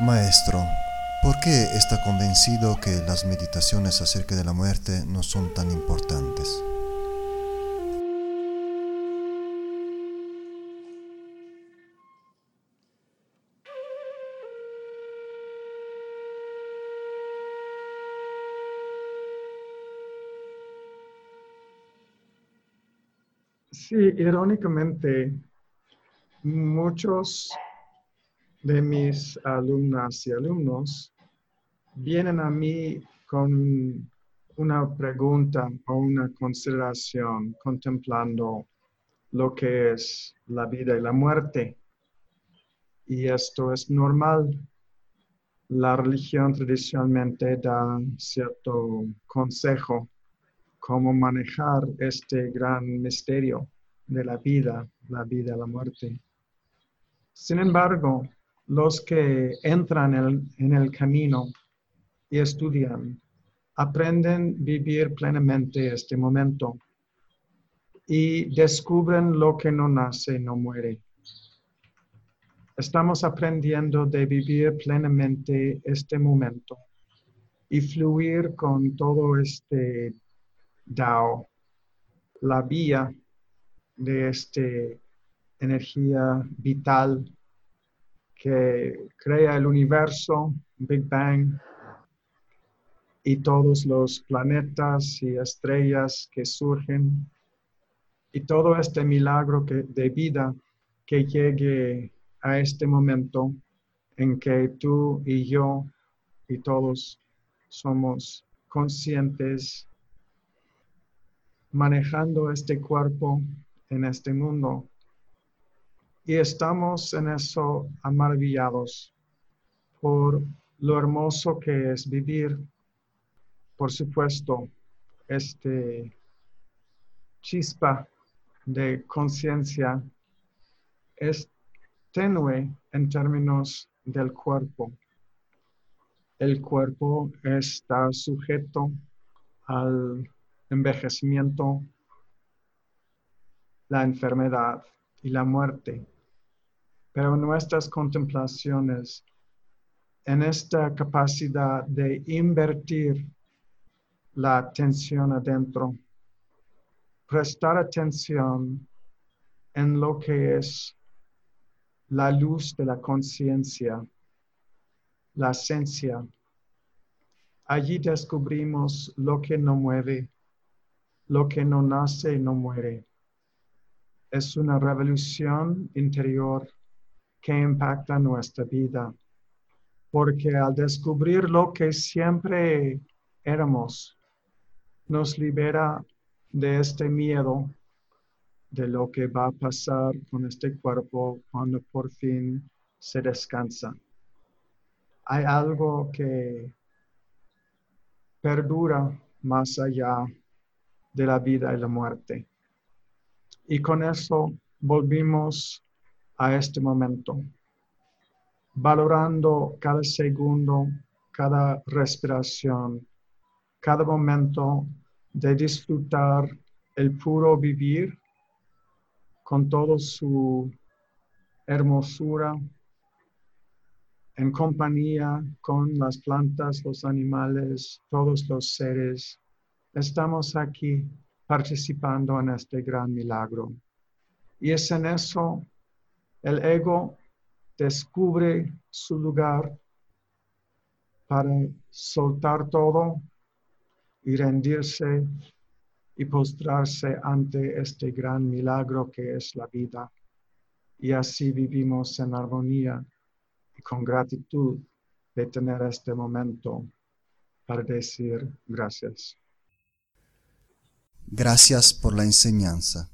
Maestro, ¿por qué está convencido que las meditaciones acerca de la muerte no son tan importantes? Sí, irónicamente, muchos de mis alumnas y alumnos vienen a mí con una pregunta o una consideración contemplando lo que es la vida y la muerte. Y esto es normal. La religión tradicionalmente da cierto consejo cómo manejar este gran misterio de la vida, la vida y la muerte. Sin embargo, los que entran en el, camino y estudian, aprenden vivir plenamente este momento y descubren lo que no nace, no muere. Estamos aprendiendo de vivir plenamente este momento y fluir con todo este Dao, la vía de esta energía vital que crea el universo, Big Bang, y todos los planetas y estrellas que surgen, y todo este milagro que, de vida que llegue a este momento en que tú y yo y todos somos conscientes manejando este cuerpo en este mundo y estamos en eso maravillados por lo hermoso que es vivir. Por supuesto, este chispa de conciencia es tenue en términos del cuerpo. El cuerpo está sujeto al envejecimiento, la enfermedad y la muerte pero nuestras contemplaciones en esta capacidad de invertir la atención adentro, prestar atención en lo que es la luz de la conciencia, la esencia. Allí descubrimos lo que no mueve, lo que no nace y no muere. Es una revolución interior que impacta nuestra vida. Porque al descubrir lo que siempre éramos, nos libera de este miedo de lo que va a pasar con este cuerpo cuando por fin se descansa. Hay algo que perdura más allá de la vida y la muerte. Y con eso volvimos a este momento, valorando cada segundo, cada respiración, cada momento de disfrutar el puro vivir con toda su hermosura, en compañía con las plantas, los animales, todos los seres. Estamos aquí participando en este gran milagro. Y es en eso el ego descubre su lugar para soltar todo y rendirse y postrarse ante este gran milagro que es la vida. y así vivimos en armonía y con gratitud de tener este momento para decir gracias. Gracias por la enseñanza.